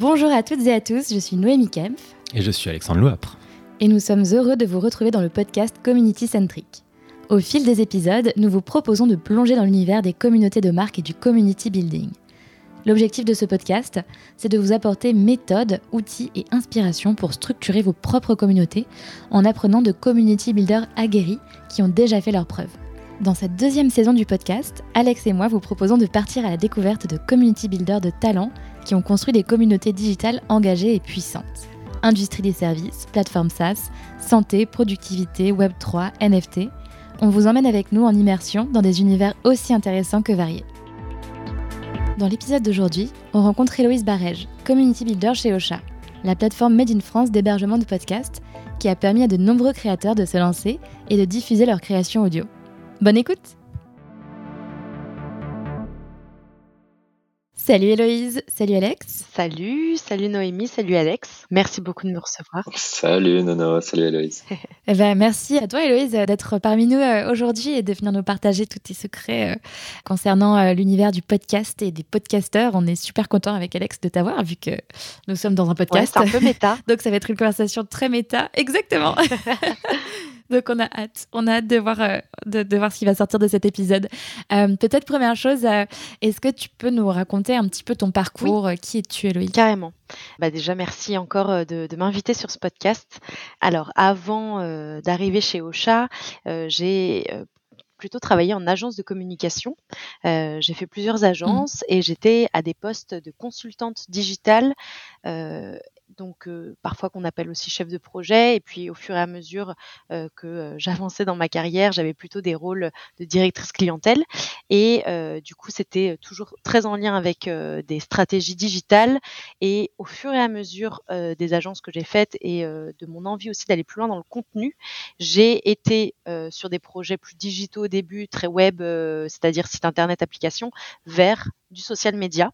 Bonjour à toutes et à tous, je suis Noémie Kempf. Et je suis Alexandre Louapre. Et nous sommes heureux de vous retrouver dans le podcast Community Centric. Au fil des épisodes, nous vous proposons de plonger dans l'univers des communautés de marque et du community building. L'objectif de ce podcast, c'est de vous apporter méthodes, outils et inspirations pour structurer vos propres communautés en apprenant de community builders aguerris qui ont déjà fait leurs preuves. Dans cette deuxième saison du podcast, Alex et moi vous proposons de partir à la découverte de community builders de talent qui ont construit des communautés digitales engagées et puissantes. Industrie des services, plateforme SaaS, santé, productivité, Web3, NFT. On vous emmène avec nous en immersion dans des univers aussi intéressants que variés. Dans l'épisode d'aujourd'hui, on rencontre Héloïse Barège, community builder chez Ocha, la plateforme Made in France d'hébergement de podcasts qui a permis à de nombreux créateurs de se lancer et de diffuser leurs créations audio. Bonne écoute Salut Héloïse, salut Alex. Salut, salut Noémie, salut Alex. Merci beaucoup de me recevoir. Salut Nono, salut Héloïse. eh ben, merci à toi Héloïse d'être parmi nous euh, aujourd'hui et de venir nous partager tous tes secrets euh, concernant euh, l'univers du podcast et des podcasteurs. On est super content avec Alex de t'avoir vu que nous sommes dans un podcast. Ouais, c'est un peu méta. Donc ça va être une conversation très méta. Exactement. Donc on a hâte, on a hâte de voir, euh, de, voir ce qui va sortir de cet épisode. Euh, peut-être première chose, euh, est-ce que tu peux nous raconter un petit peu ton parcours? Qui es-tu, Eloïse Carrément. Bah déjà, merci encore de, m'inviter sur ce podcast. Alors, avant d'arriver chez Ocha, j'ai plutôt travaillé en agence de communication. j'ai fait plusieurs mmh. agences et j'étais à des postes de consultante digitale donc parfois qu'on appelle aussi chef de projet. Et puis au fur et à mesure que j'avançais dans ma carrière, j'avais plutôt des rôles de directrice clientèle. Et du coup, c'était toujours très en lien avec des stratégies digitales. Et au fur et à mesure des agences que j'ai faites et de mon envie aussi d'aller plus loin dans le contenu, j'ai été sur des projets plus digitaux au début, très web, c'est-à-dire site internet, application, vers du social media.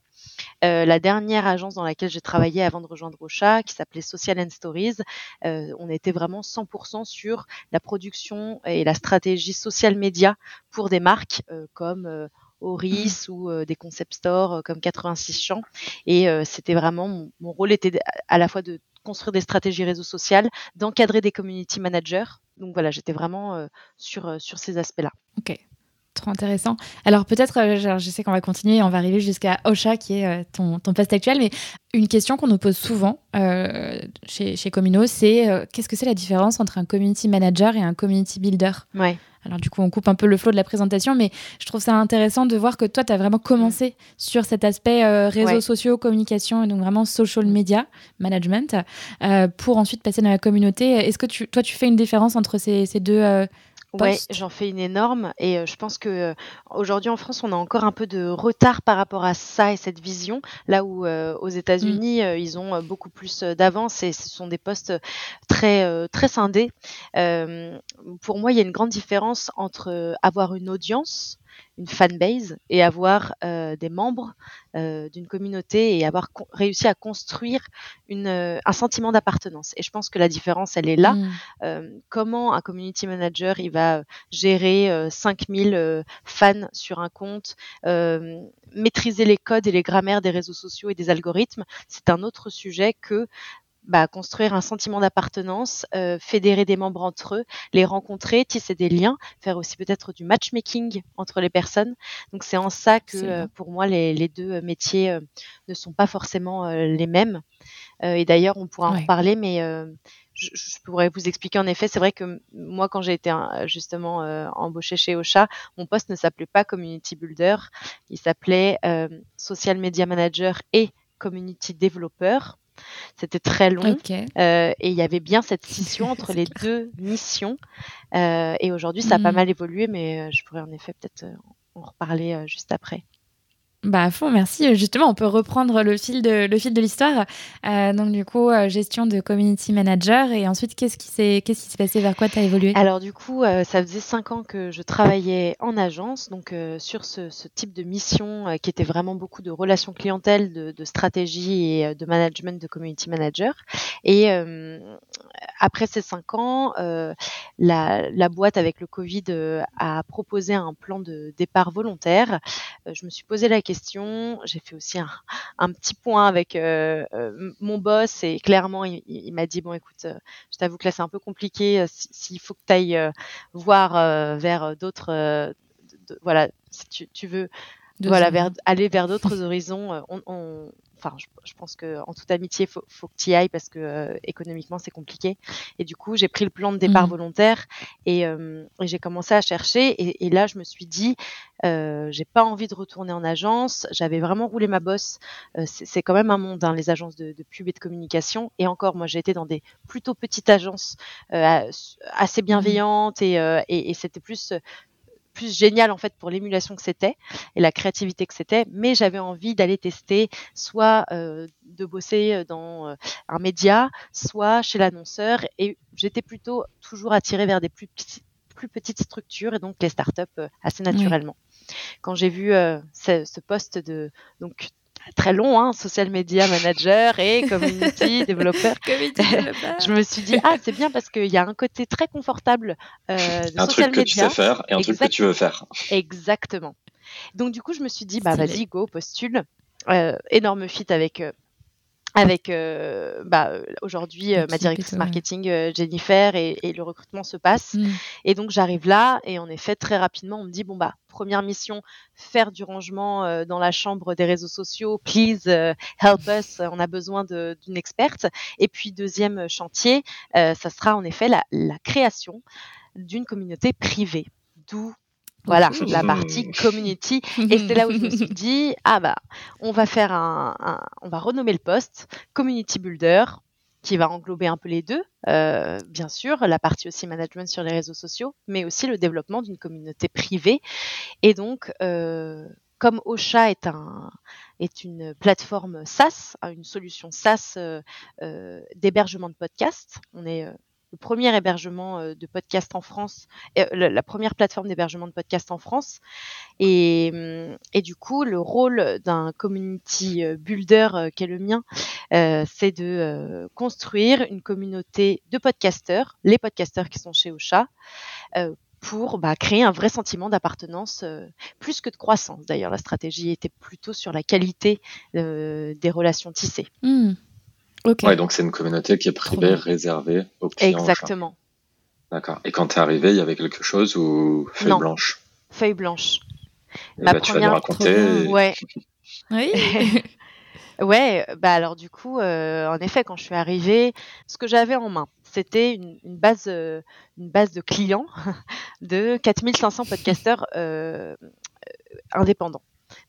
Euh, la dernière agence dans laquelle j'ai travaillé avant de rejoindre Rocha, qui s'appelait Social and Stories, euh, on était vraiment 100% sur la production et la stratégie social media pour des marques euh, comme Oris mmh. ou des concept stores comme 86 champs. Et c'était vraiment mon, mon, rôle était à la fois de construire des stratégies réseaux sociaux, d'encadrer des community managers. Donc voilà, j'étais vraiment sur sur ces aspects-là. Ok. Trop intéressant. Alors peut-être, euh, je sais qu'on va continuer, on va arriver jusqu'à Ocha, qui est euh, ton, ton, poste actuel, mais une question qu'on nous pose souvent euh, chez, chez Comino, c'est qu'est-ce que c'est la différence entre un community manager et un community builder? Ouais. Alors du coup, on coupe un peu le flot de la présentation, mais je trouve ça intéressant de voir que toi, tu as vraiment commencé sur cet aspect réseaux sociaux, communication, et donc vraiment social media management, pour ensuite passer dans la communauté. Est-ce que tu, toi, tu fais une différence entre ces, ces deux oui, j'en fais une énorme et je pense que aujourd'hui en France, on a encore un peu de retard par rapport à ça et cette vision, là où aux mmh. États-Unis, ils ont beaucoup plus d'avance et ce sont des postes très très scindés. pour moi, il y a une grande différence entre avoir une audience une fanbase et avoir euh, des membres euh, d'une communauté et avoir réussi à construire une, euh, un sentiment d'appartenance. Et je pense que la différence, elle est là. Mmh. comment un community manager, il va gérer 5000 fans sur un compte, maîtriser les codes et les grammaires des réseaux sociaux et des algorithmes, c'est un autre sujet que bah, construire un sentiment d'appartenance, euh, fédérer des membres entre eux, les rencontrer, tisser des liens, faire aussi peut-être du matchmaking entre les personnes. Donc c'est en ça que euh, pour moi les, les deux métiers euh, ne sont pas forcément les mêmes. et d'ailleurs on pourra en reparler, mais je, je, pourrais vous expliquer en effet. C'est vrai que moi quand j'ai été justement embauchée chez Ocha, mon poste ne s'appelait pas community builder, il s'appelait social media manager et community developer. C'était très long. Euh, et il y avait bien cette scission entre les deux missions. Euh, et aujourd'hui, ça a pas mm. mal évolué, mais euh, je pourrais en effet peut-être en reparler juste après. Bah à fond, merci. Justement, on peut reprendre le fil de le fil de l'histoire. Euh, donc du coup, euh, gestion de community manager et ensuite qu'est-ce qui s'est qu'est-ce qui s'est passé? Vers quoi tu as évolué? Alors du coup, euh, ça faisait cinq ans que je travaillais en agence, donc sur ce, type de mission qui était vraiment beaucoup de relations clientèle, de, de stratégie et de management de community manager. Et après ces cinq ans, la, la, boîte avec le Covid a proposé un plan de départ volontaire. je me suis posé la question questions. J'ai fait aussi un, petit point avec mon boss et clairement, il, m'a dit, bon, écoute, je t'avoue que là, c'est un peu compliqué. S'il faut que tu ailles voir vers d'autres, voilà, si tu, veux voilà, vers, aller vers d'autres horizons. on, enfin, je, pense que en toute amitié, faut, faut que tu y ailles parce que euh, économiquement c'est compliqué. Et du coup, j'ai pris le plan de départ mmh. volontaire euh, et, j'ai commencé à chercher. Et, là, je me suis dit, euh, j'ai pas envie de retourner en agence. J'avais vraiment roulé ma bosse. Euh, c'est quand même un monde, hein, les agences de, de, pub et de communication. Et encore, moi, j'ai été dans des plutôt petites agences assez mmh. bienveillantes et c'était plus plus génial en fait pour l'émulation que c'était et la créativité que c'était, mais j'avais envie d'aller tester soit euh, de bosser euh, dans euh, un média, soit chez l'annonceur et j'étais plutôt toujours attirée vers des plus, plus petites structures et donc les startups assez naturellement. Quand j'ai vu ce, ce, poste de donc très long, hein, social media manager et community développeur. je me suis dit ah c'est bien parce qu'il y a un côté très confortable euh, de un truc que tu sais faire et un truc que tu veux faire. Exactement. Donc du coup je me suis dit bah vas-y go postule. Euh, énorme fit avec euh, avec euh, bah, aujourd'hui euh, ma directrice marketing euh, Jennifer et, et, le recrutement se passe. Mmh. et donc j'arrive là et en effet très rapidement on me dit bon bah première mission faire du rangement dans la chambre des réseaux sociaux. Please help us. On a besoin d'une experte. Et puis deuxième chantier ça sera en effet la, la création d'une communauté privée. D'où voilà, la partie community. Et c'est là où je me suis dit, ah bah, on va faire un, on va renommer le poste community builder, qui va englober un peu les deux, euh, bien sûr, la partie aussi management sur les réseaux sociaux, mais aussi le développement d'une communauté privée. Et donc, euh, comme Ocha est un est une plateforme SaaS, une solution SaaS euh, d'hébergement de podcasts, on est le premier hébergement euh, de podcast en France, euh, la première plateforme d'hébergement de podcast en France. Et, hum, et du coup, le rôle d'un community euh, builder qui est le mien, c'est de construire une communauté de podcasteurs, les podcasteurs qui sont chez Ocha, pour bah, créer un vrai sentiment d'appartenance, plus que de croissance. D'ailleurs, la stratégie était plutôt sur la qualité des relations tissées. Mmh. Ouais, donc c'est une communauté qui est privée, réservée aux clients. Exactement. D'accord. Et quand tu es arrivé, il y avait quelque chose ou feuille blanche? Feuille blanche. Ma bah, première... Tu vas nous raconter. Ouais. oui. ouais, bah alors du coup, euh, en effet, quand je suis arrivée, ce que j'avais en main, c'était une, base, euh, une base de clients de 4500 podcasteurs euh, indépendants.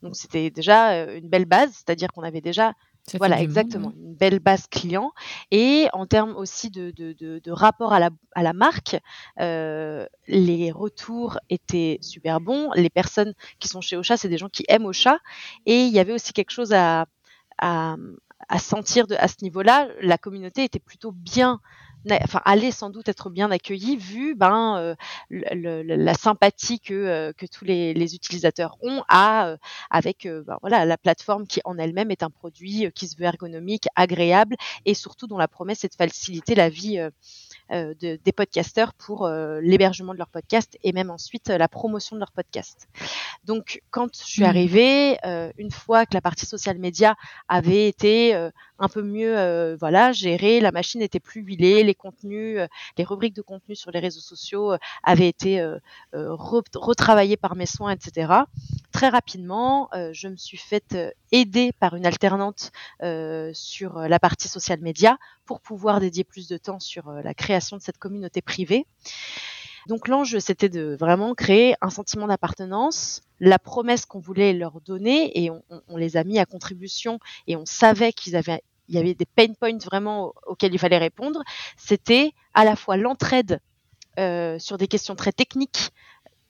Donc c'était déjà une belle base, c'est-à-dire qu'on avait déjà voilà, exactement. Une belle base client. Et en termes aussi de, de, de, rapport à la, à la marque, euh, les retours étaient super bons. Les personnes qui sont chez Ocha, c'est des gens qui aiment Ocha. Et il y avait aussi quelque chose à, à, à sentir de, à ce niveau-là. La communauté était plutôt bien enfin allait sans doute être bien accueilli vu ben euh, la sympathie que euh, que tous les, les, utilisateurs ont à euh, avec ben, voilà la plateforme qui en elle-même est un produit qui se veut ergonomique, agréable et surtout dont la promesse est de faciliter la vie euh, de, des podcasteurs pour euh, l'hébergement de leur podcast et même ensuite euh, la promotion de leur podcast. Donc, quand je suis mmh. arrivée, une fois que la partie social media avait été un peu mieux, voilà, gérée, la machine n'était plus huilée, les contenus, les rubriques de contenu sur les réseaux sociaux avaient été retravaillées par mes soins, etc. Très rapidement, je me suis faite aider par une alternante sur la partie social media pour pouvoir dédier plus de temps sur euh, la création de cette communauté privée. Donc l'enjeu, c'était de vraiment créer un sentiment d'appartenance, la promesse qu'on voulait leur donner, et on, les a mis à contribution, et on savait qu'ils avaient, il y avait des pain points vraiment auxquels il fallait répondre. C'était à la fois l'entraide euh, sur des questions très techniques,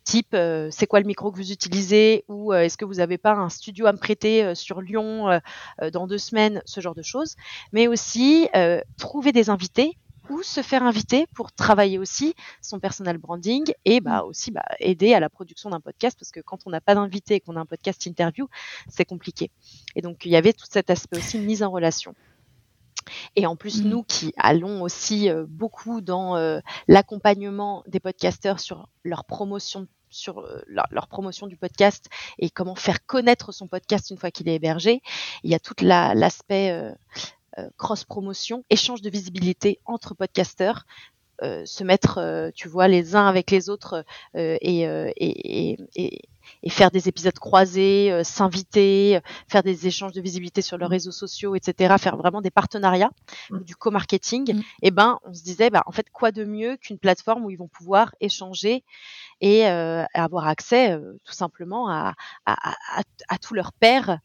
type euh, c'est quoi le micro que vous utilisez ou euh, est-ce que vous n'avez pas un studio à me prêter euh, sur Lyon dans deux semaines, ce genre de choses, mais aussi trouver des invités ou se faire inviter pour travailler aussi son personal branding et bah mmh. aussi bah, aider à la production d'un podcast parce que quand on n'a pas d'invité et qu'on a un podcast interview, c'est compliqué. Et donc il y avait tout cet aspect aussi de mise en relation. Et en plus, mmh. nous qui allons aussi beaucoup dans l'accompagnement des podcasteurs sur leur promotion sur leur, promotion du podcast et comment faire connaître son podcast une fois qu'il est hébergé. Il y a tout l'aspect cross-promotion, échange de visibilité entre podcasteurs, se mettre, tu vois, les uns avec les autres et, et, et, et faire des épisodes croisés, euh, s'inviter, euh, faire des échanges de visibilité sur leurs mmh. réseaux sociaux, etc., faire vraiment des partenariats, mmh. du co-marketing, mmh. et eh ben on se disait, bah, en fait, quoi de mieux qu'une plateforme où ils vont pouvoir échanger et euh, avoir accès tout simplement à, à, à, à tous leurs pairs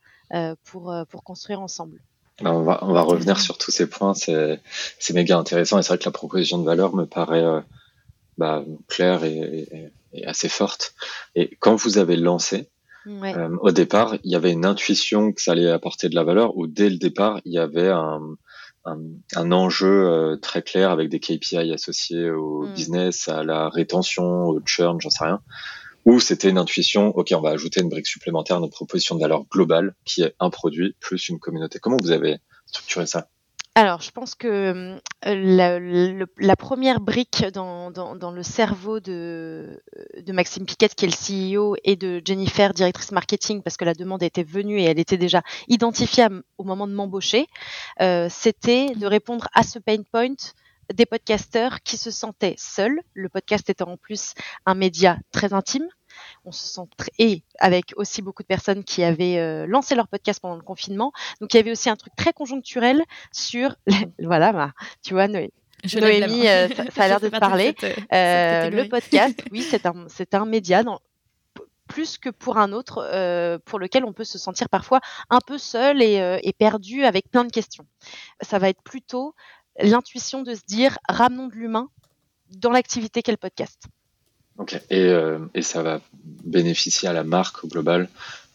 pour, pour construire ensemble. Ben, on, va, on va revenir sur tous ces points, c'est méga intéressant et c'est vrai que la proposition de valeur me paraît bah, claire et, assez forte. Et quand vous avez lancé, euh, au départ, il y avait une intuition que ça allait apporter de la valeur, ou dès le départ, il y avait un, un, enjeu euh, très clair avec des KPI associés au mm. business, à la rétention, au churn, j'en sais rien. Ou c'était une intuition, ok, on va ajouter une brique supplémentaire à notre proposition de valeur globale, qui est un produit plus une communauté. Comment vous avez structuré ça? Alors, je pense que euh, la, première brique dans, le cerveau de, Maxime Piquet, qui est le CEO, et de Jennifer, directrice marketing, parce que la demande était venue et elle était déjà identifiée au moment de m'embaucher, euh, c'était de répondre à ce pain point des podcasteurs qui se sentaient seuls, le podcast étant en plus un média très intime, on se sent et avec aussi beaucoup de personnes qui avaient euh, lancé leur podcast pendant le confinement. Donc il y avait aussi un truc très conjoncturel sur voilà, bah, tu vois Noé. Noémie, euh, ça, a l'air de te parler. Euh, le podcast, oui, c'est un c'est un média dans, plus que pour un autre pour lequel on peut se sentir parfois un peu seul et, et perdu avec plein de questions. Ça va être plutôt l'intuition de se dire ramenons de l'humain dans l'activité qu'est le podcast. Et, euh, et ça va bénéficier à la marque au global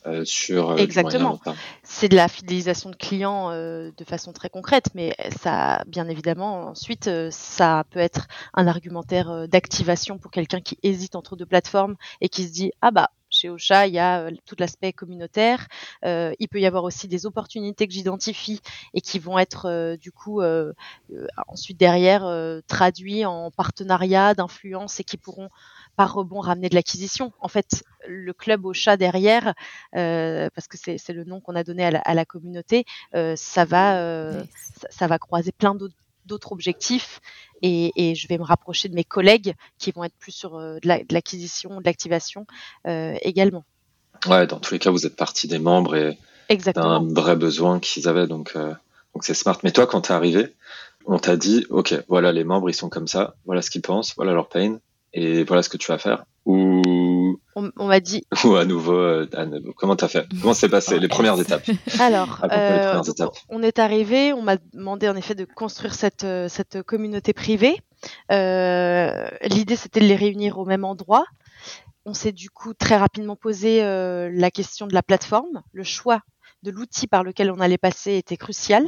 euh, sur euh, exactement. C'est de la fidélisation de clients de façon très concrète, mais ça, bien évidemment, ensuite, ça peut être un argumentaire d'activation pour quelqu'un qui hésite entre deux plateformes et qui se dit ah bah chez Ocha, il y a tout l'aspect communautaire. Euh, il peut y avoir aussi des opportunités que j'identifie et qui vont être du coup ensuite derrière traduits en partenariat d'influence et qui pourront par rebond ramener de l'acquisition. En fait, le club au chat derrière, euh, parce que c'est le nom qu'on a donné à la, communauté, euh, ça va, euh, ça, va croiser plein d'autres objectifs et, je vais me rapprocher de mes collègues qui vont être plus sur de l'acquisition, de l'activation également. Ouais, dans tous les cas, vous êtes partie des membres et d'un vrai besoin qu'ils avaient, donc donc c'est smart. Mais toi, quand tu es arrivé, on t'a dit, ok, voilà les membres, ils sont comme ça, voilà ce qu'ils pensent, voilà leur pain, et voilà ce que tu vas faire ou on, m'a dit. Ou à nouveau, euh, comment t'as fait? Comment s'est passé les premières étapes? Alors euh, on est arrivé on m'a demandé en effet de construire cette euh, cette communauté privée. L'idée c'était de les réunir au même endroit. On s'est du coup très rapidement posé la question de la plateforme le choix de l'outil par lequel on allait passer était crucial.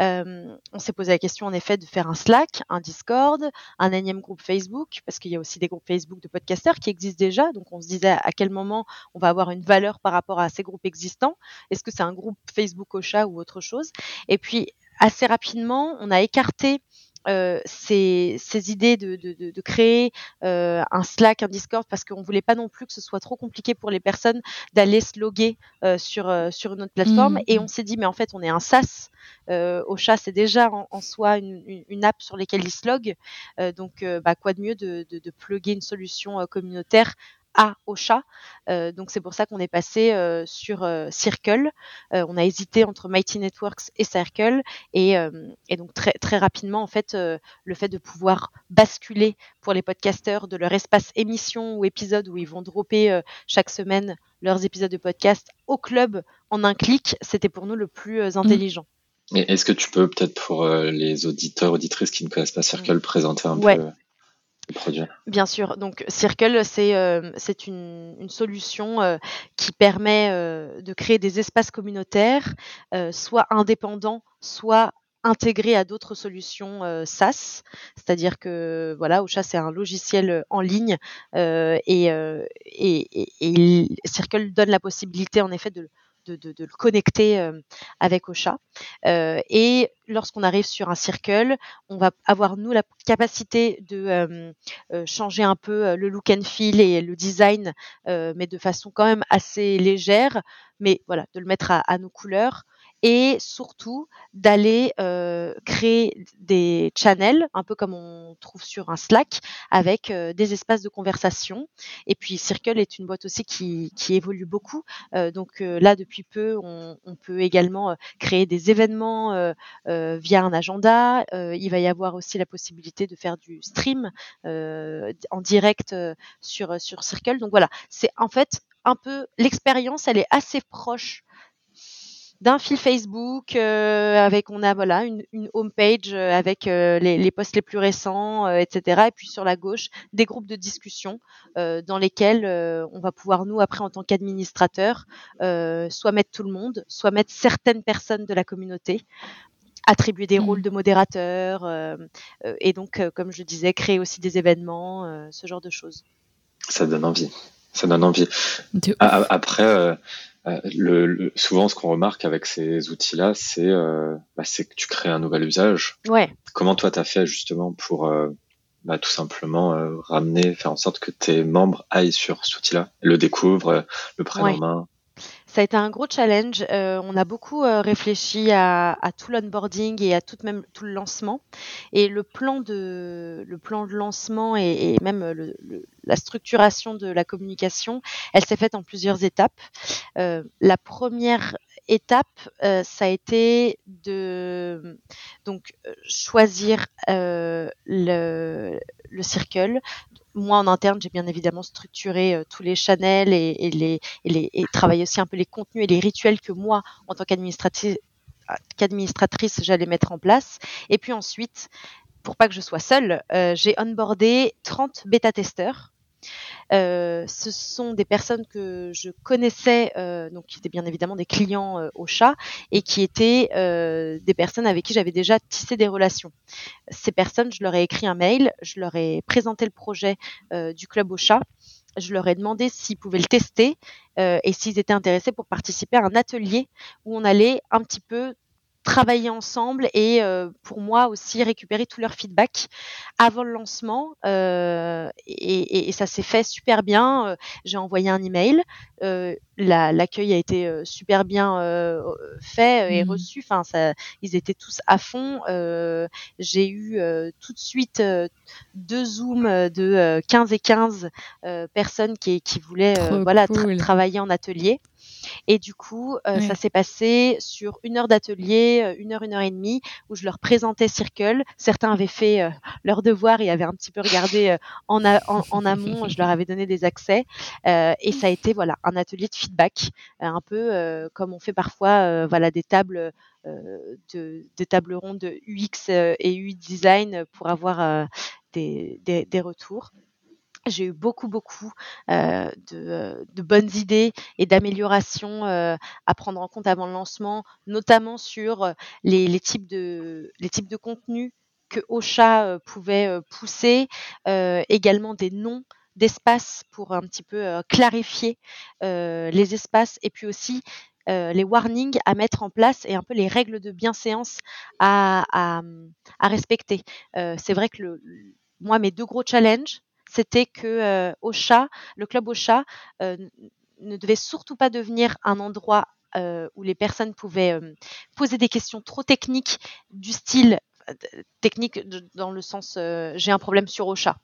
Euh, on s'est posé la question en effet de faire un Slack, un Discord, un énième groupe Facebook, parce qu'il y a aussi des groupes Facebook de podcasteurs qui existent déjà. Donc on se disait à quel moment on va avoir une valeur par rapport à ces groupes existants. Est-ce que c'est un groupe Facebook au chat ou autre chose? Et puis assez rapidement, on a écarté euh, ces, idées de, créer euh, un Slack, un Discord, parce qu'on voulait pas non plus que ce soit trop compliqué pour les personnes d'aller se loguer euh, sur, sur une autre plateforme. Mmh. Et on s'est dit, mais en fait, on est un SaaS. au chat, c'est déjà en, soi une, app sur laquelle ils se loguent. donc, bah, quoi de mieux de, de, de plugger une solution communautaire à Ocha. Euh, donc c'est pour ça qu'on est passé euh, sur euh, Circle. on a hésité entre Mighty Networks et Circle et, donc très très rapidement en fait le fait de pouvoir basculer pour les podcasteurs de leur espace émission ou épisode où ils vont dropper chaque semaine leurs épisodes de podcast au club en un clic, c'était pour nous le plus mmh. intelligent. Est-ce que tu peux peut-être pour les auditeurs auditrices qui ne connaissent pas Circle présenter un peu Bien sûr. Donc Circle, c'est euh, une, solution euh, qui permet euh, de créer des espaces communautaires, soit indépendants, soit intégrés à d'autres solutions SaaS. C'est-à-dire que voilà, Ocha c'est un logiciel en ligne et, et, Circle donne la possibilité en effet de de, le connecter avec Ocha. et lorsqu'on arrive sur un circle, on va avoir nous la capacité de changer un peu le look and feel et le design, mais de façon quand même assez légère, mais voilà, de le mettre à nos couleurs et surtout d'aller euh, créer des channels, un peu comme on trouve sur un Slack, avec des espaces de conversation. Et puis Circle est une boîte aussi qui, qui évolue beaucoup. Euh, donc là, depuis peu, on, on peut également créer des événements via un agenda. il va y avoir aussi la possibilité de faire du stream en direct sur, sur Circle. Donc voilà, c'est en fait un peu l'expérience, elle est assez proche d'un fil Facebook euh, avec on a voilà une, une homepage euh, avec euh, les, les, posts les plus récents, etc. Et puis sur la gauche des groupes de discussion dans lesquels on va pouvoir nous après en tant qu'administrateur soit mettre tout le monde, soit mettre certaines personnes de la communauté attribuer des mmh. rôles de modérateur et donc comme je disais créer aussi des événements ce genre de choses ça donne envie ça donne envie après euh, le, souvent, ce qu'on remarque avec ces outils-là, c'est euh, bah, que tu crées un nouvel usage. Ouais. Comment toi, tu as fait justement pour euh, bah, tout simplement euh, ramener, faire en sorte que tes membres aillent sur cet outil-là, le découvrent, le prennent en main ça a été un gros challenge. Euh, on a beaucoup euh, réfléchi à, tout l'onboarding et à tout même tout le lancement. Et le plan de le plan de lancement et, même la structuration de la communication, elle s'est faite en plusieurs étapes. Euh, la première étape, ça a été de donc choisir le, le circle, moi en interne, j'ai bien évidemment structuré euh, tous les channels et, les, et, les, travaillé aussi un peu les contenus et les rituels que moi, en tant qu'administratrice, qu'administratrice, j'allais mettre en place. Et puis ensuite, pour pas que je sois seule, euh, j'ai onboardé 30 bêta-testeurs euh, ce sont des personnes que je connaissais, euh, donc qui étaient bien évidemment des clients euh, au chat et qui étaient des personnes avec qui j'avais déjà tissé des relations. Ces personnes, je leur ai écrit un mail, je leur ai présenté le projet du club au chat je leur ai demandé s'ils pouvaient le tester et s'ils étaient intéressés pour participer à un atelier où on allait un petit peu travailler ensemble et euh, pour moi aussi récupérer tout leur feedback avant le lancement euh, et, et, ça s'est fait super bien. Euh, j'ai envoyé un email, euh, l'accueil a été euh, super bien fait et mmh. reçu. Enfin, ça, ils étaient tous à fond. J'ai eu tout de suite deux zooms de 15 et 15 personnes qui, qui voulaient voilà travailler en atelier. Et du coup, euh, ça s'est passé sur une heure d'atelier, euh, une heure, une heure et demie, où je leur présentais Circle. Certains avaient fait euh, leur devoir et avaient un petit peu regardé en, en, amont. Je leur avais donné des accès. et ça a été voilà un atelier de feedback, un peu comme on fait parfois voilà des tables. de, des tables rondes de UX et UI design pour avoir des, des, des retours j'ai eu beaucoup beaucoup euh, de, de, bonnes idées et d'améliorations euh, à prendre en compte avant le lancement, notamment sur euh, les, les types de les types de contenus que Ocha euh, pouvait euh, pousser, également des noms d'espaces pour un petit peu clarifier les espaces et puis aussi les warnings à mettre en place et un peu les règles de bienséance à, à, à respecter. C'est vrai que le, moi, mes deux gros challenges, c'était que euh, Ocha, le club Ocha, euh, ne devait surtout pas devenir un endroit euh, où les personnes pouvaient poser des questions trop techniques du style technique dans le sens euh, j'ai un problème sur Ocha.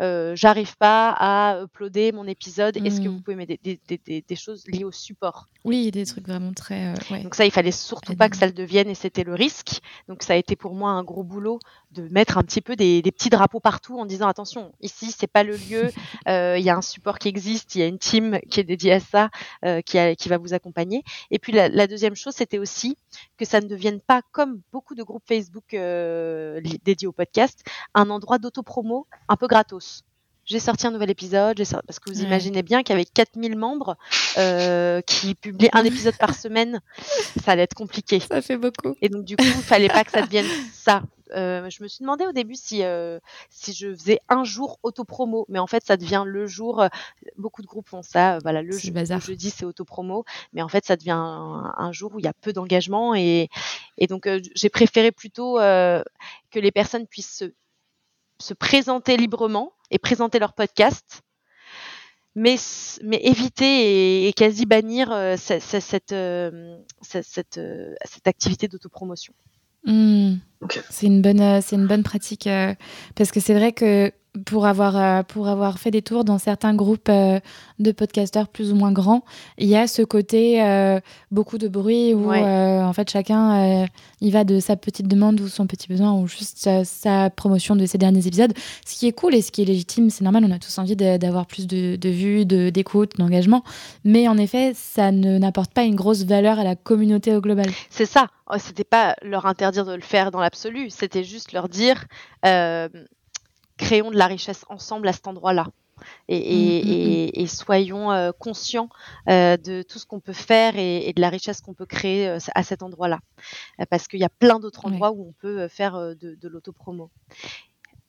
Euh, J'arrive pas à uploader mon épisode. Est-ce que vous hmm. pouvez mettre des, des, des, des, choses liées au support Oui, des trucs vraiment très. Euh, Donc ça, il fallait surtout pas que ça le devienne et c'était le risque. Donc ça a été pour moi un gros boulot de mettre un petit peu des, petits drapeaux partout en disant attention, ici c'est pas le lieu. Euh, il y a un support qui existe, il y a une team qui est dédiée à ça, euh, qui, a, qui va vous accompagner. Et puis la, la deuxième chose, c'était aussi que ça ne devienne pas comme beaucoup de groupes Facebook euh, dédiés au podcast, un endroit d'autopromo un peu gratos j'ai sorti un nouvel épisode, parce que vous imaginez bien qu'avec 4000 membres euh, qui publient un épisode par semaine, ça allait être compliqué. Ça fait beaucoup. Et donc du coup, il fallait pas que ça devienne ça. Je me suis demandé au début si si je faisais un jour auto-promo, mais en fait ça devient le jour. beaucoup de groupes font ça. voilà, le, jeudi c'est auto-promo, mais en fait ça devient un, jour où il y a peu d'engagement et et donc j'ai préféré plutôt que les personnes puissent se, se présenter librement et présenter leur podcast mais, mais éviter et, quasi bannir euh, cette, cette, euh, cette, euh, cette, activité d'autopromotion. Mmh. C'est une bonne, c'est une bonne pratique parce que c'est vrai que pour avoir, euh, pour avoir fait des tours dans certains groupes euh, de podcasteurs plus ou moins grands, il y a ce côté euh, beaucoup de bruit où en fait chacun il va de sa petite demande ou son petit besoin ou juste sa, promotion de ses derniers épisodes. Ce qui est cool et ce qui est légitime, c'est normal, on a tous envie d'avoir plus de, de vues, d'écoute, d'engagement. Mais en effet, ça n'apporte pas une grosse valeur à la communauté au global. C'est ça. Oh, c'était pas leur interdire de le faire dans l'absolu, c'était juste leur dire créons de la richesse ensemble à cet endroit-là. Et, mm, mm, mm. soyons euh, conscients euh, de tout ce qu'on peut faire et, de la richesse qu'on peut créer euh, à cet endroit-là. parce qu'il y a plein d'autres endroits où on peut faire de, de l'autopromo.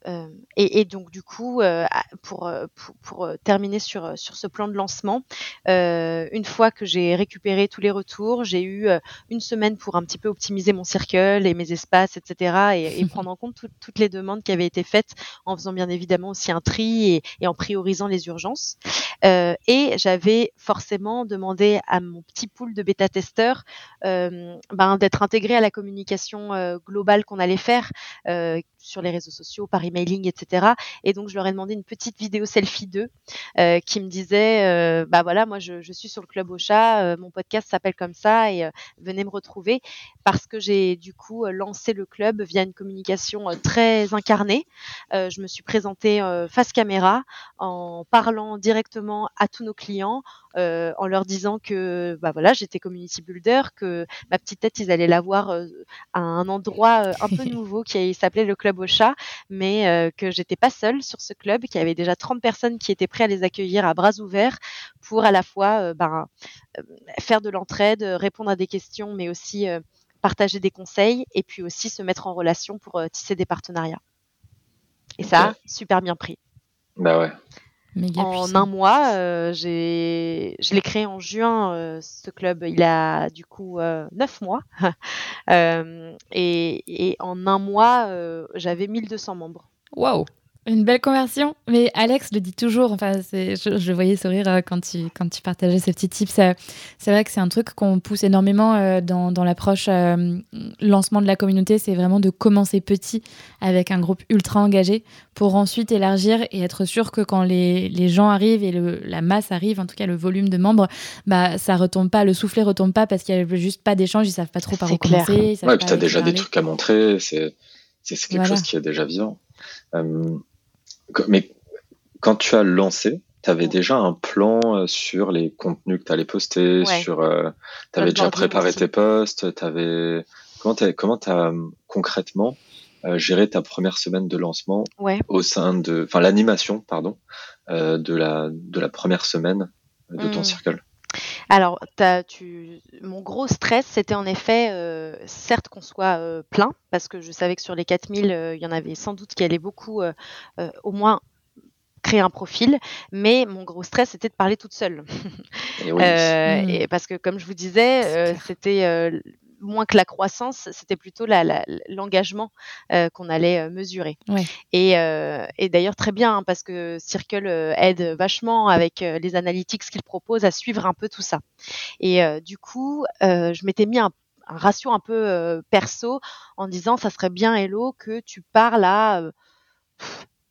Euh, et, donc du coup, euh, pour, euh, pour, pour, terminer sur, sur ce plan de lancement, une fois que j'ai récupéré tous les retours, j'ai eu une semaine pour un petit peu optimiser mon circle et mes espaces, etc. et, et prendre en compte toutes les demandes qui avaient été faites en faisant bien évidemment aussi un tri et, et en priorisant les urgences. et j'avais forcément demandé à mon petit pool de bêta-testeurs ben, d'être intégré à la communication globale qu'on allait faire sur les réseaux sociaux, par emailing, etc. Et donc, je leur ai demandé une petite vidéo selfie d'eux euh, qui me disait, euh, bah voilà, moi, je, je, suis sur le Club au chat, euh, mon podcast s'appelle comme ça et venez me retrouver parce que j'ai du coup lancé le club via une communication très incarnée. je me suis présentée face caméra en parlant directement à tous nos clients, euh, en leur disant que bah voilà j'étais community builder, que ma petite tête ils allaient la voir euh, à un endroit euh, un peu nouveau qui s'appelait le club au chat, mais que j'étais pas seule sur ce club, qu'il y avait déjà 30 personnes qui étaient prêtes à les accueillir à bras ouverts pour à la fois ben, faire de l'entraide, répondre à des questions, mais aussi partager des conseils et puis aussi se mettre en relation pour tisser des partenariats. Et ça a super bien pris. Bah ouais en un mois, euh, j'ai, je l'ai créé en juin. Euh, ce club, il a du coup euh, neuf mois, et, et, en un mois, j'avais 1200 membres. Waouh une belle conversion, mais Alex le dit toujours. Enfin, je, je, voyais sourire euh, quand tu, quand tu partageais ces petits tips. Euh, c'est vrai que c'est un truc qu'on pousse énormément euh, dans, dans l'approche lancement de la communauté. C'est vraiment de commencer petit avec un groupe ultra engagé pour ensuite élargir et être sûr que quand les, les gens arrivent et le, la masse arrive, en tout cas le volume de membres, bah, ça retombe pas, le soufflet retombe pas parce qu'il n'y a juste pas d'échange, ils savent pas trop par où commencer. Ouais, puis tu as déjà des trucs à montrer, c'est quelque chose qui est déjà vivant. Mais quand tu as lancé, tu avais déjà un plan euh, sur les contenus que tu allais poster, sur euh, tu avais déjà préparé tes posts, avais comment tu comment as concrètement euh, géré ta première semaine de lancement au sein de enfin l'animation pardon de la de la première semaine de ton mmh. circle? Alors, tu, mon gros stress, c'était en effet, certes qu'on soit plein, parce que je savais que sur les 4000, il y en avait sans doute qui allaient beaucoup, au moins créer un profil, mais mon gros stress c'était de parler toute seule. Et mmh. et parce que comme je vous disais, c'était moins que la croissance, c'était plutôt l'engagement euh, qu'on allait euh, mesurer. Et, euh, et d'ailleurs très bien hein, parce que Circle aide vachement avec les analytics qu'il propose à suivre un peu tout ça. Et du coup, je m'étais mis un, ratio un peu perso en disant ça serait bien Hello que tu parles à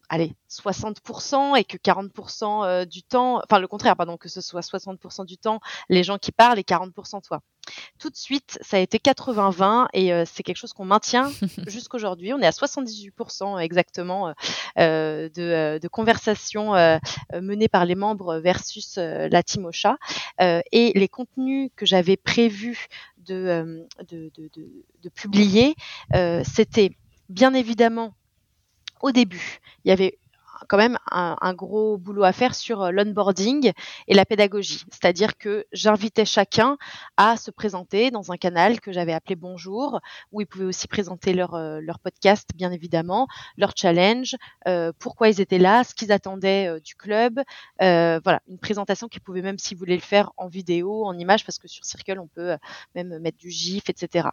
allez, 60% et que 40% euh, du temps, enfin le contraire, pardon, que ce soit 60% du temps les gens qui parlent et 40% toi. Tout de suite, ça a été 80-20 et euh, c'est quelque chose qu'on maintient jusqu'aujourd'hui. On est à 78% exactement euh, de, de, conversations menées par les membres versus la team Ocha. et les contenus que j'avais prévu de, de, de, de publier, c'était bien évidemment au début, il y avait quand même un, gros boulot à faire sur euh, l'onboarding et la pédagogie. C'est-à-dire que j'invitais chacun à se présenter dans un canal que j'avais appelé Bonjour, où ils pouvaient aussi présenter leur, euh, leur podcast, bien évidemment, leur challenge, euh, pourquoi ils étaient là, ce qu'ils attendaient du club. voilà, une présentation qu'ils pouvaient même, s'ils voulaient le faire en vidéo, en image, parce que sur Circle, on peut même mettre du GIF, etc.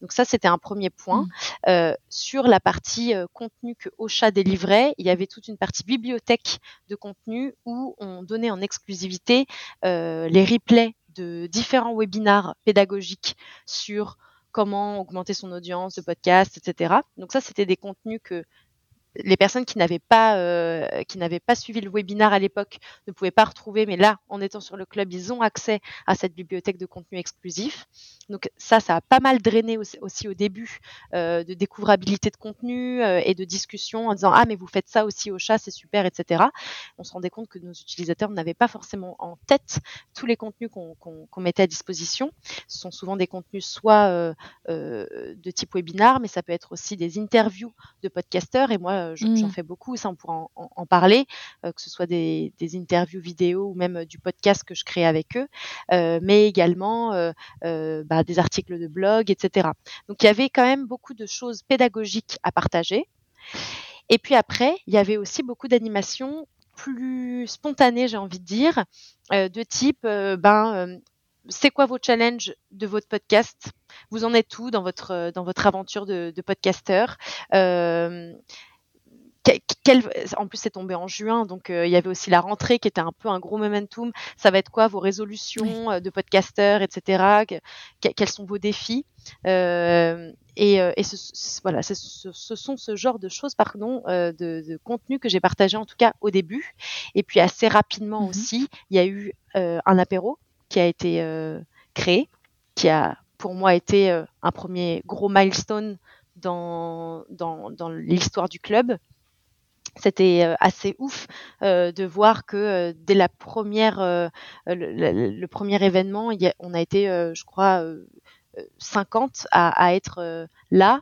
Donc ça, c'était un premier point. Mmh. sur la partie contenu que Ocha délivrait, il y avait toute une partie bibliothèque de contenu où on donnait en exclusivité euh, les replays de différents webinars pédagogiques sur comment augmenter son audience de podcast, etc. Donc ça, c'était des contenus que les personnes qui n'avaient pas euh, qui n'avaient pas suivi le webinaire à l'époque ne pouvaient pas retrouver, mais là, en étant sur le club, ils ont accès à cette bibliothèque de contenu exclusif. Donc ça, ça a pas mal drainé aussi, au début euh, de découvrabilité de contenu euh, et de discussion en disant ah mais vous faites ça aussi au chat, c'est super, etc. On se rendait compte que nos utilisateurs n'avaient pas forcément en tête tous les contenus qu'on mettait à disposition. Ce sont souvent des contenus soit de type webinar, mais ça peut être aussi des interviews de podcasteurs. Et moi, j'en mmh. fais beaucoup, ça on pourra en, parler, que ce soit des, interviews vidéo ou même du podcast que je crée avec eux, mais également bah, des articles de blog, etc. Donc il y avait quand même beaucoup de choses pédagogiques à partager. Et puis après, il y avait aussi beaucoup d'animations plus spontanées, j'ai envie de dire, de type, ben, c'est quoi vos challenges de votre podcast? Vous en êtes où dans votre dans votre aventure de, de podcasteur? En plus c'est tombé en juin, donc euh, il y avait aussi la rentrée qui était un peu un gros momentum. Ça va être quoi vos résolutions euh, de podcasteurs, etc. quels sont vos défis? Euh, Et, ce, voilà, ce, sont ce genre de choses, pardon, de, de contenu que j'ai partagé en tout cas au début. Et puis assez rapidement mmh aussi, il y a eu un apéro qui a été créé, qui a pour moi été un premier gros milestone dans, dans, dans l'histoire du club c'était euh, assez ouf euh, de voir que euh, dès la première, le, premier événement, on a été, je crois, 50 à, être là.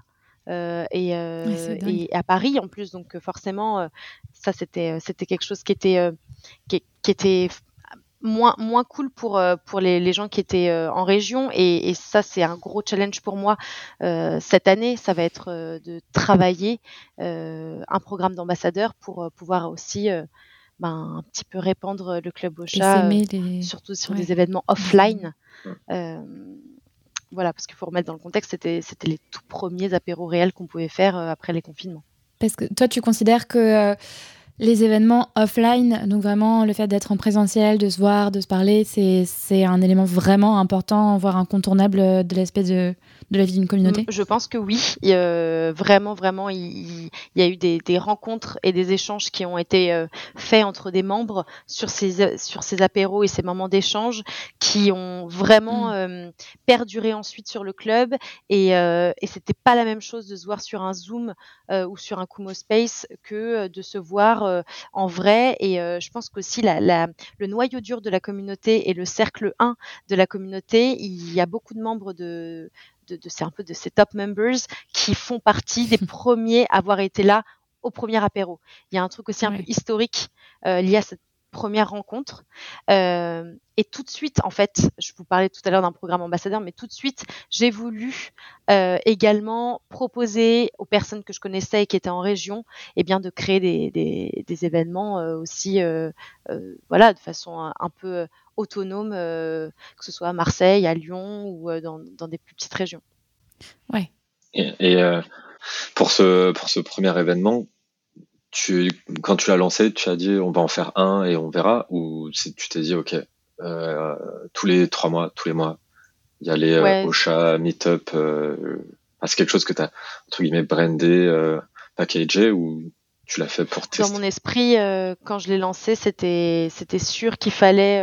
Et, à Paris en plus donc forcément ça c'était c'était quelque chose qui était qui, était moins moins cool pour euh, pour les, les gens qui étaient euh, en région. Et, et ça c'est un gros challenge pour moi euh, cette année. Ça va être de travailler un programme d'ambassadeur pour pouvoir aussi ben, un petit peu répandre le club au chat surtout sur des événements offline. Voilà parce qu'il faut remettre dans le contexte c'était c'était les tout premiers apéros réels qu'on pouvait faire après les confinements. Parce que toi tu considères que les événements offline, donc vraiment le fait d'être en présentiel, de se voir, de se parler, c'est un élément vraiment important, voire incontournable de l'espèce de, de la vie d'une communauté Je pense que oui. Euh, vraiment, vraiment, il, y a eu des, rencontres et des échanges qui ont été euh, faits entre des membres sur ces, sur ces apéros et ces moments d'échange qui ont vraiment mm. euh, perduré ensuite sur le club. Et, et c'était pas la même chose de se voir sur un Zoom ou sur un Kumo Space que de se voir en vrai. Et je pense qu'aussi la, la, le noyau dur de la communauté et le cercle 1 de la communauté, il y a beaucoup de membres de de, de, un peu de ces top members qui font partie des premiers à avoir été là au premier apéro. Il y a un truc aussi un peu historique euh, lié à cette première rencontre. Euh, et tout de suite, en fait, je vous parlais tout à l'heure d'un programme ambassadeur, mais tout de suite, j'ai voulu euh, également proposer aux personnes que je connaissais et qui étaient en région, eh bien, de créer des, des, des événements euh, aussi, euh, euh, voilà, de façon un, un peu autonome, que ce soit à Marseille, à Lyon ou dans, dans, des plus petites régions. Ouais. Et, et pour ce pour ce premier événement, tu, quand tu l'as lancé, tu as dit on va en faire un et on verra ou tu t'es dit ok euh, tous les trois mois, tous les mois, il y a les euh, Ocha, Meetup, euh, c'est quelque chose que tu as entre guillemets brandé, euh, packagé ou tu l'as fait pour tester? Dans mon esprit, euh, quand je l'ai lancé, c'était c'était sûr qu'il fallait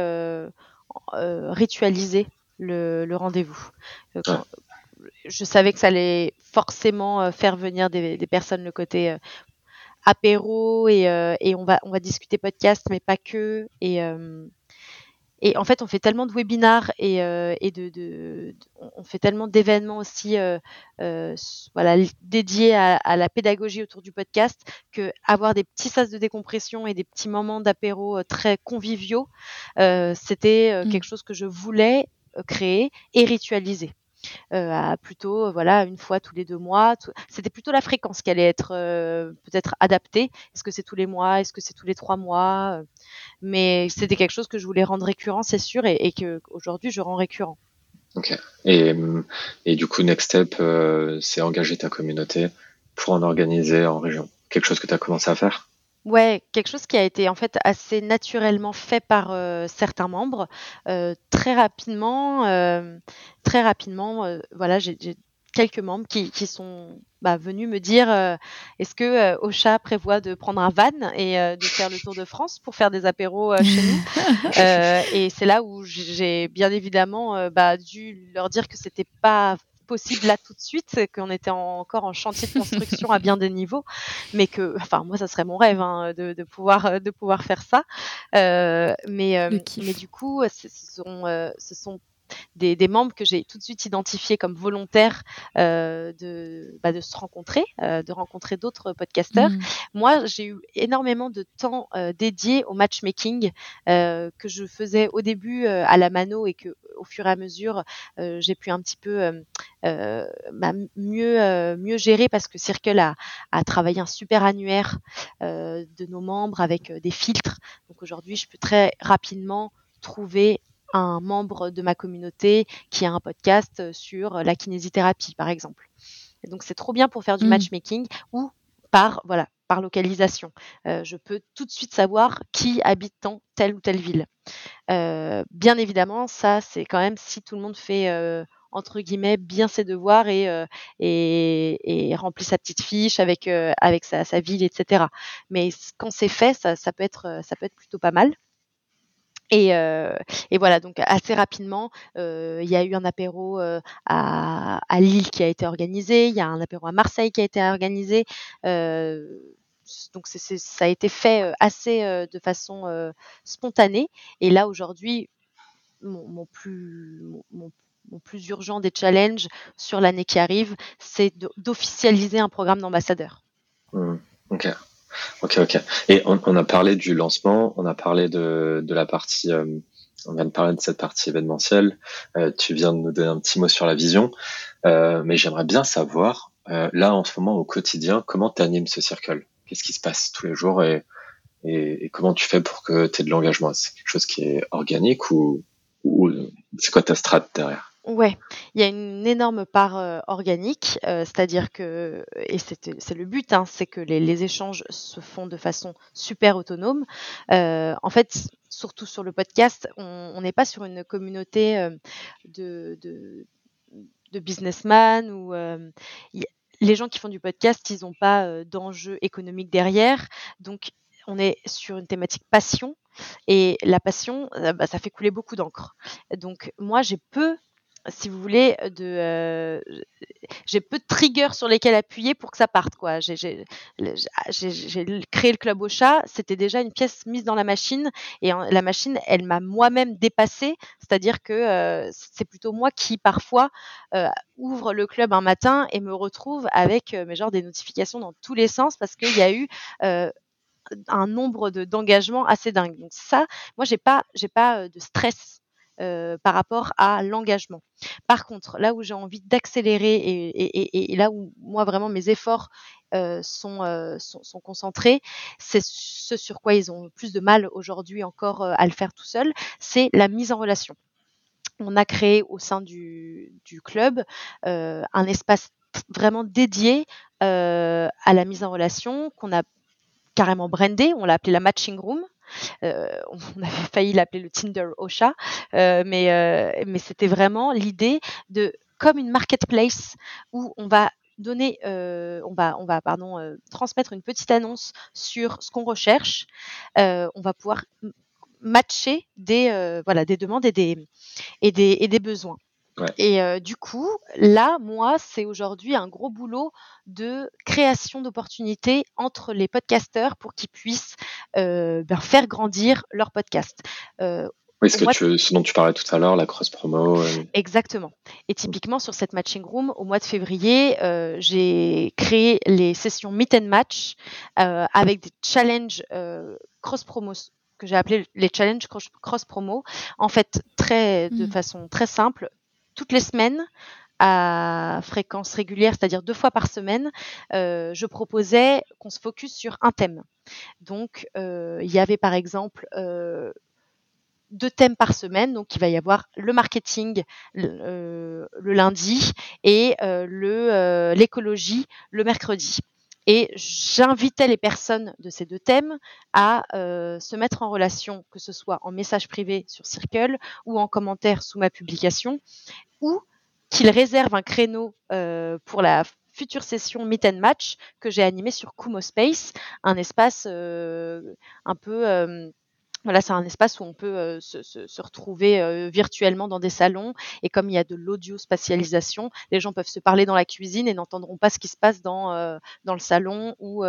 ritualiser le, le rendez-vous. Je savais que ça allait forcément faire venir des, des personnes le côté apéro et, euh, et on va on va discuter podcast mais pas que et euh, et en fait, on fait tellement de webinars et, euh, et de, de, on fait tellement d'événements aussi, euh, euh, voilà, dédiés à, à, la pédagogie autour du podcast que avoir des petits sas de décompression et des petits moments d'apéro très conviviaux, euh, c'était mmh. quelque chose que je voulais créer et ritualiser à plutôt voilà une fois tous les deux mois. C'était plutôt la fréquence qui allait être euh, peut-être adaptée. Est-ce que c'est tous les mois? Est-ce que c'est tous les trois mois? Euh, Mais c'était quelque chose que je voulais rendre récurrent, c'est sûr, et, et que aujourd'hui je rends récurrent. Ok. Et, et du coup, Next Step, euh, c'est engager ta communauté pour en organiser en région. Quelque chose que tu as commencé à faire? Ouais, quelque chose qui a été en fait assez naturellement fait par euh, certains membres. Euh, très rapidement, euh, très rapidement, euh, voilà, j'ai quelques membres qui, qui sont bah, venus me dire euh, est-ce que euh, Ocha prévoit de prendre un van et de faire le tour de France pour faire des apéros chez nous? Et c'est là où j'ai bien évidemment bah, dû leur dire que c'était pas possible là tout de suite, qu'on était encore en chantier de construction à bien des niveaux, mais que, enfin, moi, ça serait mon rêve hein, de, de, pouvoir de pouvoir faire ça. Euh, mais euh, mais du coup, ce sont euh, ce sont des, des, membres que j'ai tout de suite identifiés comme volontaires euh, de, bah, de se rencontrer, euh, de rencontrer d'autres podcasteurs. Mmh. Moi, j'ai eu énormément de temps euh, dédié au matchmaking euh, que je faisais au début euh, à la mano et que au fur et à mesure j'ai pu un petit peu bah, mieux mieux gérer parce que Circle a, a travaillé un super annuaire de nos membres avec des filtres. Donc aujourd'hui, je peux très rapidement trouver un membre de ma communauté qui a un podcast sur la kinésithérapie, par exemple. Et donc c'est trop bien pour faire du mmh. matchmaking ou par voilà par localisation. Euh, je peux tout de suite savoir qui habite dans telle ou telle ville. Euh, bien évidemment, ça c'est quand même si tout le monde fait euh, entre guillemets bien ses devoirs et, euh, et, et, remplit sa petite fiche avec euh, avec sa, sa, ville, etc. Mais quand c'est fait, ça, ça peut être ça peut être plutôt pas mal. Et, euh, et, voilà, donc assez rapidement, euh, il y a eu un apéro euh, à, Lille qui a été organisé, il y a un apéro à Marseille qui a été organisé. Donc ça a été fait assez de façon spontanée. Et là aujourd'hui, mon, plus urgent des challenges sur l'année qui arrive, c'est d'officialiser un programme d'ambassadeur. Mmh, ok. Ok, ok. Et on, a parlé du lancement, on a parlé de, de la partie, euh, on vient de parler de cette partie événementielle. Euh, tu viens de nous donner un petit mot sur la vision, euh, mais j'aimerais bien savoir, là en ce moment au quotidien, comment tu animes ce cercle? Qu'est-ce qui se passe tous les jours et, et, et comment tu fais pour que tu aies de l'engagement? C'est quelque chose qui est organique ou, ou c'est quoi ta strat derrière? Ouais, il y a une énorme part euh, organique, euh, c'est-à-dire que, et c'est le but, hein, c'est que les, échanges se font de façon super autonome. Euh, en fait, surtout sur le podcast, on n'est pas sur une communauté de, de, businessmen ou les gens qui font du podcast, ils n'ont pas d'enjeu économique derrière, donc on est sur une thématique passion et la passion, bah, ça fait couler beaucoup d'encre. Donc moi, j'ai peu si vous voulez, de, euh, j'ai peu de triggers sur lesquels appuyer pour que ça parte. Quoi. J'ai, créé le club au chat, c'était déjà une pièce mise dans la machine et la machine, elle m'a moi-même dépassée, c'est-à-dire que euh, c'est plutôt moi qui parfois euh, ouvre le club un matin et me retrouve avec euh, genre des notifications dans tous les sens parce qu'il y a eu euh, un nombre de, d'engagements assez dingue. Donc ça, moi j'ai pas j'ai pas euh, de stress euh, par rapport à l'engagement. Par contre, là où j'ai envie d'accélérer et, là où moi vraiment mes efforts euh, sont, euh, sont, sont, concentrés, c'est ce sur quoi ils ont plus de mal aujourd'hui encore à le faire tout seul, c'est la mise en relation. On a créé au sein du, du club un espace vraiment dédié à la mise en relation qu'on a carrément brandé, on l'a appelé la matching room. Euh, on avait failli l'appeler le Tinder Ocha, euh, mais, euh, mais c'était vraiment l'idée de comme une marketplace où on va donner, on va, transmettre une petite annonce sur ce qu'on recherche. On va pouvoir matcher des, demandes et et des besoins. Ouais. Et euh, du coup, là, moi, c'est aujourd'hui un gros boulot de création d'opportunités entre les podcasteurs pour qu'ils puissent euh, ben, faire grandir leur podcast. Euh, oui, ce, que ce dont tu parlais tout à l'heure, la cross promo. Euh. Exactement. Et typiquement sur cette matching room, au mois de février, euh, j'ai créé les sessions meet and match euh, avec des challenges cross promo que j'ai appelé les challenges cross promo. En fait, très de mmh. façon très simple, toutes les semaines à fréquence régulière, c'est-à-dire deux fois par semaine, je proposais qu'on se focus sur un thème. Donc, il y avait par exemple deux thèmes par semaine. Donc, il va y avoir le marketing le, euh, lundi et euh, euh, l'écologie le mercredi. Et j'invitais les personnes de ces deux thèmes à se mettre en relation, que ce soit en message privé sur Circle ou en commentaire sous ma publication, ou qu'ils réservent un créneau pour la future session Meet and Match que j'ai animée sur Kumo Space, un espace un peu voilà, c'est un espace où on peut euh, se, se, se, retrouver euh, virtuellement dans des salons. Et comme il y a de l'audio-spatialisation, les gens peuvent se parler dans la cuisine et n'entendront pas ce qui se passe dans, euh, dans le salon ou,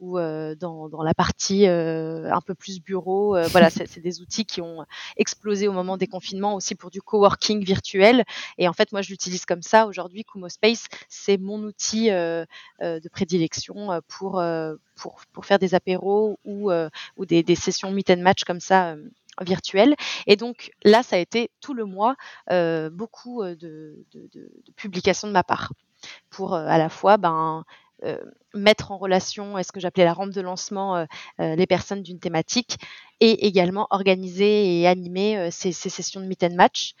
ou dans, dans, la partie un peu plus bureau. voilà, c'est des outils qui ont explosé au moment des confinements aussi pour du coworking virtuel. Et en fait, moi, je l'utilise comme ça. Aujourd'hui, Kumo Space, c'est mon outil de prédilection pour, pour, faire des apéros ou, ou des, des sessions meet and match comme ça euh, virtuel. Et donc là, ça a été tout le mois euh, beaucoup euh, de, publications de ma part pour à la fois ben, mettre en relation, est-ce que j'appelais la rampe de lancement, les personnes d'une thématique et également organiser et animer ces, sessions de meet and match.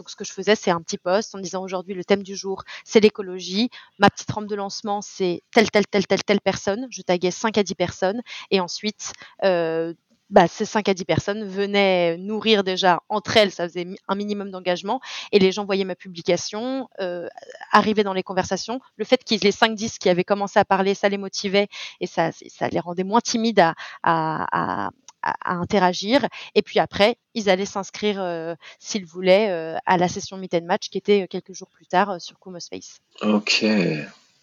Donc, ce que je faisais, c'est un petit post en disant aujourd'hui le thème du jour, c'est l'écologie. Ma petite rampe de lancement, c'est telle, telle, telle, telle, telle personne. Je taguais 5 à 10 personnes. Et ensuite, euh, bah, ces 5 à 10 personnes venaient nourrir déjà entre elles, ça faisait un minimum d'engagement, et les gens voyaient ma publication, euh, arrivaient dans les conversations. Le fait qu'ils les 5-10 qui avaient commencé à parler, ça les motivait et ça, les rendait moins timides à, interagir. Et puis après, ils allaient s'inscrire, euh, s'ils voulaient, euh, à la session Meet and Match qui était euh, quelques jours plus tard sur Kumo Space. Ok.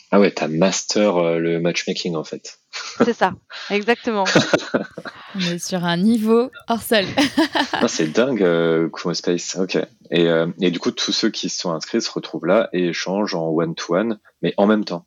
Ah ouais, t'as master le matchmaking en fait. C'est ça, exactement. On est sur un niveau hors sol. Ah, c'est dingue, Kumo Space. Ok. Et, et, du coup, tous ceux qui se sont inscrits se retrouvent là et échangent en one-to-one, -one, mais en même temps.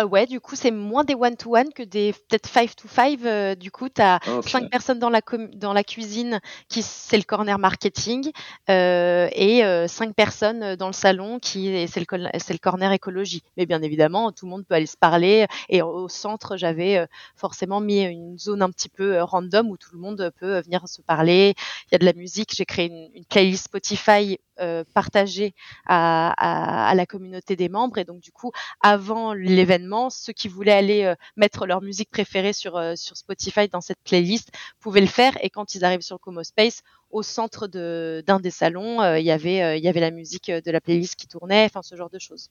Euh, ouais, du coup, c'est moins des one-to-one que des peut-être five-to-five. Euh, du coup, tu as cinq personnes dans la, dans la cuisine qui c'est le corner marketing euh, et cinq personnes dans le salon qui c'est le, le corner écologie. Mais bien évidemment, tout le monde peut aller se parler. Et au centre, j'avais forcément mis une zone un petit peu random où tout le monde peut venir se parler. Il y a de la musique. J'ai créé une, une playlist Spotify euh, partagé à, la communauté des membres. Et donc, du coup, avant l'événement, ceux qui voulaient aller euh, mettre leur musique préférée sur, euh, sur Spotify dans cette playlist pouvaient le faire. Et quand ils arrivent sur Como Space, au centre d'un des salons, il y avait il y avait la musique de la playlist qui tournait, enfin ce genre de choses.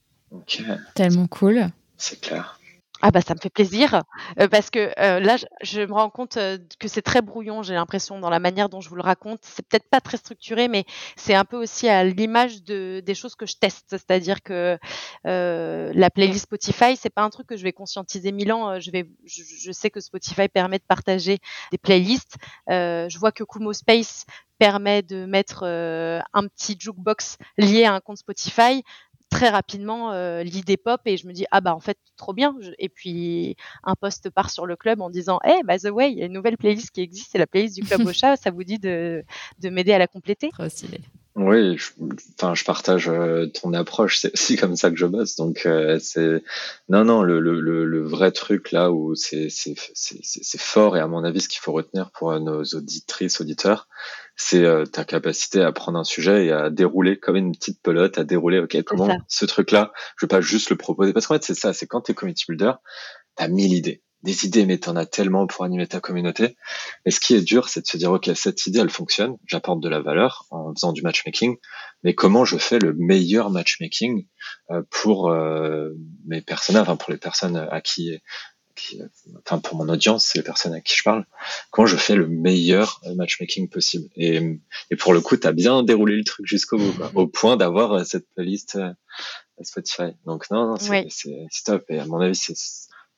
Tellement cool. C'est clair. Ah bah ça me fait plaisir. Euh, parce que euh, là je, me rends compte euh, que c'est très brouillon j'ai l'impression dans la manière dont je vous le raconte. C'est peut-être pas très structuré mais c'est un peu aussi à l'image de des choses que je teste. C'est-à-dire que la playlist Spotify c'est pas un truc que je vais conscientiser mille ans. Je vais je, sais que Spotify permet de partager des playlists. Je vois que Kumo Space permet de mettre un petit jukebox lié à un compte Spotify très rapidement euh, l'idée pop et je me dis ah bah en fait trop bien. Et puis un post part sur le club en disant hey by the way il y a une nouvelle playlist qui existe c'est la playlist du club Ocha ça vous dit de, de m'aider à la compléter? Trop stylé oui, je, enfin, je partage euh, ton approche. C'est aussi comme ça que je bosse. Donc, euh, c'est non, non, le, le, le, vrai truc là où c'est c'est fort et à mon avis, ce qu'il faut retenir pour nos auditrices, auditeurs, c'est euh, ta capacité à prendre un sujet et à dérouler comme une petite pelote, à dérouler. Ok, comment ce truc-là, je vais pas juste le proposer parce qu'en fait, c'est ça. C'est quand t'es community builder, t'as mille idées des idées, mais tu en as tellement pour animer ta communauté. Et ce qui est dur, c'est de se dire, OK, cette idée, elle fonctionne, j'apporte de la valeur en faisant du matchmaking, mais comment je fais le meilleur matchmaking euh, pour euh, mes personnages, enfin pour les personnes à qui, enfin pour mon audience, c'est les personnes à qui je parle, comment je fais le meilleur matchmaking possible. Et, et pour le coup, tu as bien déroulé le truc jusqu'au bout, au point d'avoir cette playlist Spotify. Donc non, non c'est top. Et à mon avis, c'est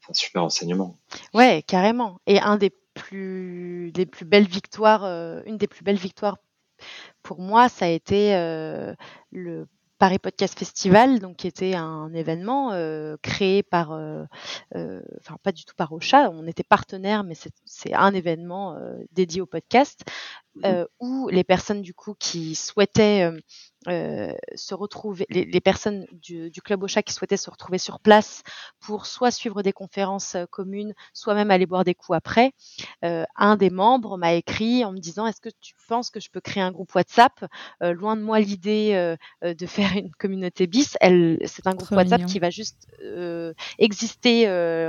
un super enseignement. Ouais, carrément. Et un des plus, des plus belles victoires, une des plus belles victoires pour moi, ça a été le Paris Podcast Festival, donc qui était un événement créé par, enfin pas du tout par Ocha, on était partenaire, mais c'est un événement dédié au podcast mmh. où les personnes du coup qui souhaitaient euh, se retrouver, les, personnes du, du, club Ocha qui souhaitaient se retrouver sur place pour soit suivre des conférences euh, communes, soit même aller boire des coups après, euh, un des membres m'a écrit en me disant est-ce que tu penses que je peux créer un groupe WhatsApp? Loin de moi l'idée de faire une communauté bis. Elle, c'est un groupe WhatsApp qui va juste exister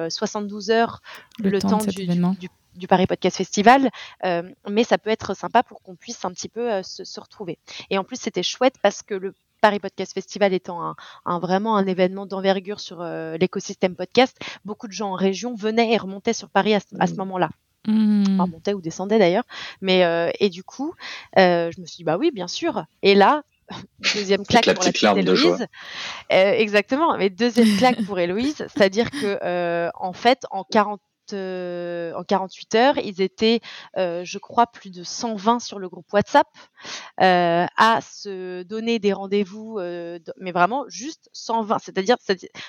72 heures le, temps, du, du, du Paris Podcast Festival, euh, mais ça peut être sympa pour qu'on puisse un petit peu euh, se, retrouver. Et en plus, c'était chouette parce que le Paris Podcast Festival étant un, vraiment un événement d'envergure sur euh, l'écosystème podcast, beaucoup de gens en région venaient et remontaient sur Paris à, ce mmh. moment-là. Mmh. montaient ou descendaient d'ailleurs. Mais et du coup, je me suis dit bah oui, bien sûr. Et là, deuxième claque pour la petite Héloïse. exactement, mais deuxième claque pour Héloïse, c'est-à-dire que en fait, en 40 euh, en 48 heures, ils étaient, euh, je crois, plus de 120 sur le groupe WhatsApp euh, à se donner des rendez-vous, mais vraiment juste 120. C'est-à-dire,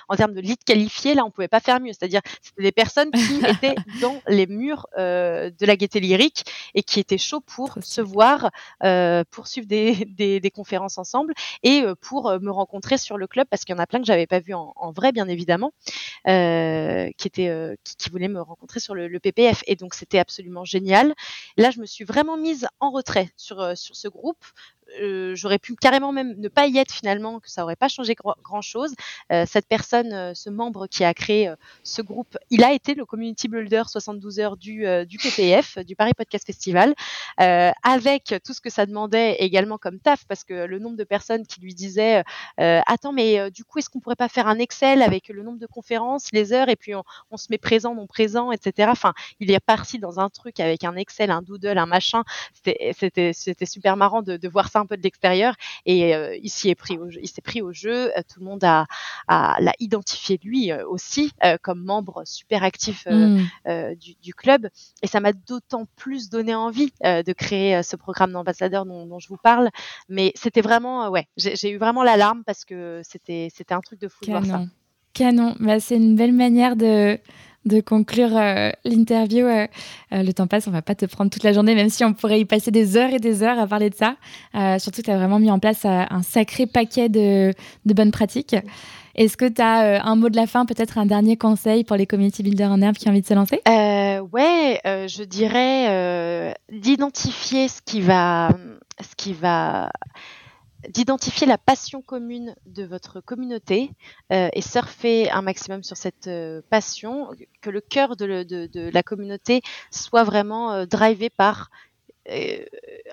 en termes de lead qualifiés, là, on pouvait pas faire mieux. C'est-à-dire, c'était des personnes qui étaient dans les murs de la gaieté lyrique et qui étaient chauds pour se voir, pour suivre des, des, conférences ensemble et pour me rencontrer sur le club parce qu'il y en a plein que j'avais pas vu en, vrai, bien évidemment, qui étaient, qui, qui voulaient me rencontré sur le, PPF. Et donc, c'était absolument génial. Là, je me suis vraiment mise en retrait sur, euh, sur ce groupe. Euh, j'aurais pu carrément même ne pas y être finalement, que ça aurait pas changé grand chose. Euh, cette personne, ce membre qui a créé ce groupe, il a été le community builder 72 heures du, du PPF, du Paris Podcast Festival, avec tout ce que ça demandait également comme taf, parce que le nombre de personnes qui lui disaient attends mais du coup est-ce qu'on pourrait pas faire un Excel avec le nombre de conférences, les heures et puis on, se met présent, non présent, etc. Enfin, il est parti dans un truc avec un Excel, un doodle, un machin. C'était super marrant de, de voir ça un peu de l'extérieur et euh, il s'y est pris au il s'est pris au jeu. Euh, tout le monde a, l'a identifié lui euh, aussi comme membre super actif mmh. du, club et ça m'a d'autant plus donné envie de créer ce programme d'ambassadeur dont, je vous parle. Mais c'était vraiment ouais, j'ai eu vraiment l'alarme parce que c'était c'était un truc de fou de voir ça. Canon, bah, c'est une belle manière de de conclure euh, l'interview. Euh, euh, le temps passe, on va pas te prendre toute la journée, même si on pourrait y passer des heures et des heures à parler de ça. surtout que tu as vraiment mis en place un sacré paquet de, bonnes pratiques. Est-ce que tu as un mot de la fin, peut-être un dernier conseil pour les community builders en herbe qui ont envie de se lancer? Ouais, je dirais d'identifier ce qui va, ce qui va d'identifier la passion commune de votre communauté euh, et surfer un maximum sur cette euh, passion, que le cœur de, de, la communauté soit vraiment euh, drivé par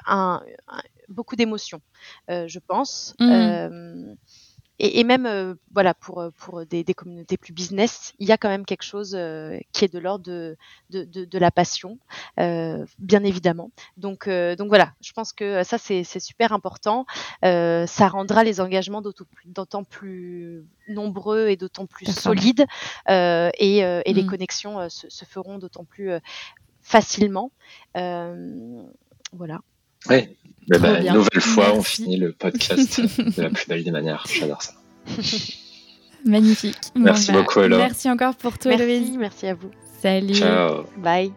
un, beaucoup d'émotions, je pense. Mmh et, même euh, voilà pour euh, pour des, des, communautés plus business, il y a quand même quelque chose euh, qui est de l'ordre de, de, de, de, la passion, bien évidemment. Donc donc voilà, je pense que ça c'est super important. ça rendra les engagements d'autant plus nombreux et d'autant plus solides et, et les mmh. connexions se, se, feront d'autant plus facilement. voilà. Oui, bah, une nouvelle fois, on finit le podcast de la plus belle des manières. J'adore ça. Magnifique. Merci beaucoup, Ella. Merci encore pour toi, merci, Merci à vous. Salut. Ciao. Bye.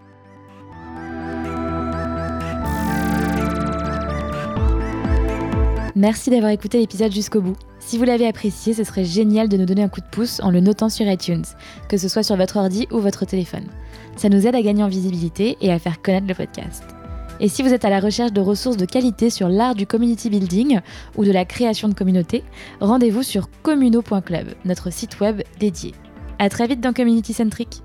Merci d'avoir écouté l'épisode jusqu'au bout. Si vous l'avez apprécié, ce serait génial de nous donner un coup de pouce en le notant sur iTunes, que ce soit sur votre ordi ou votre téléphone. Ça nous aide à gagner en visibilité et à faire connaître le podcast. Et si vous êtes à la recherche de ressources de qualité sur l'art du community building ou de la création de communautés, rendez-vous sur communo.club, notre site web dédié. À très vite dans Community Centric.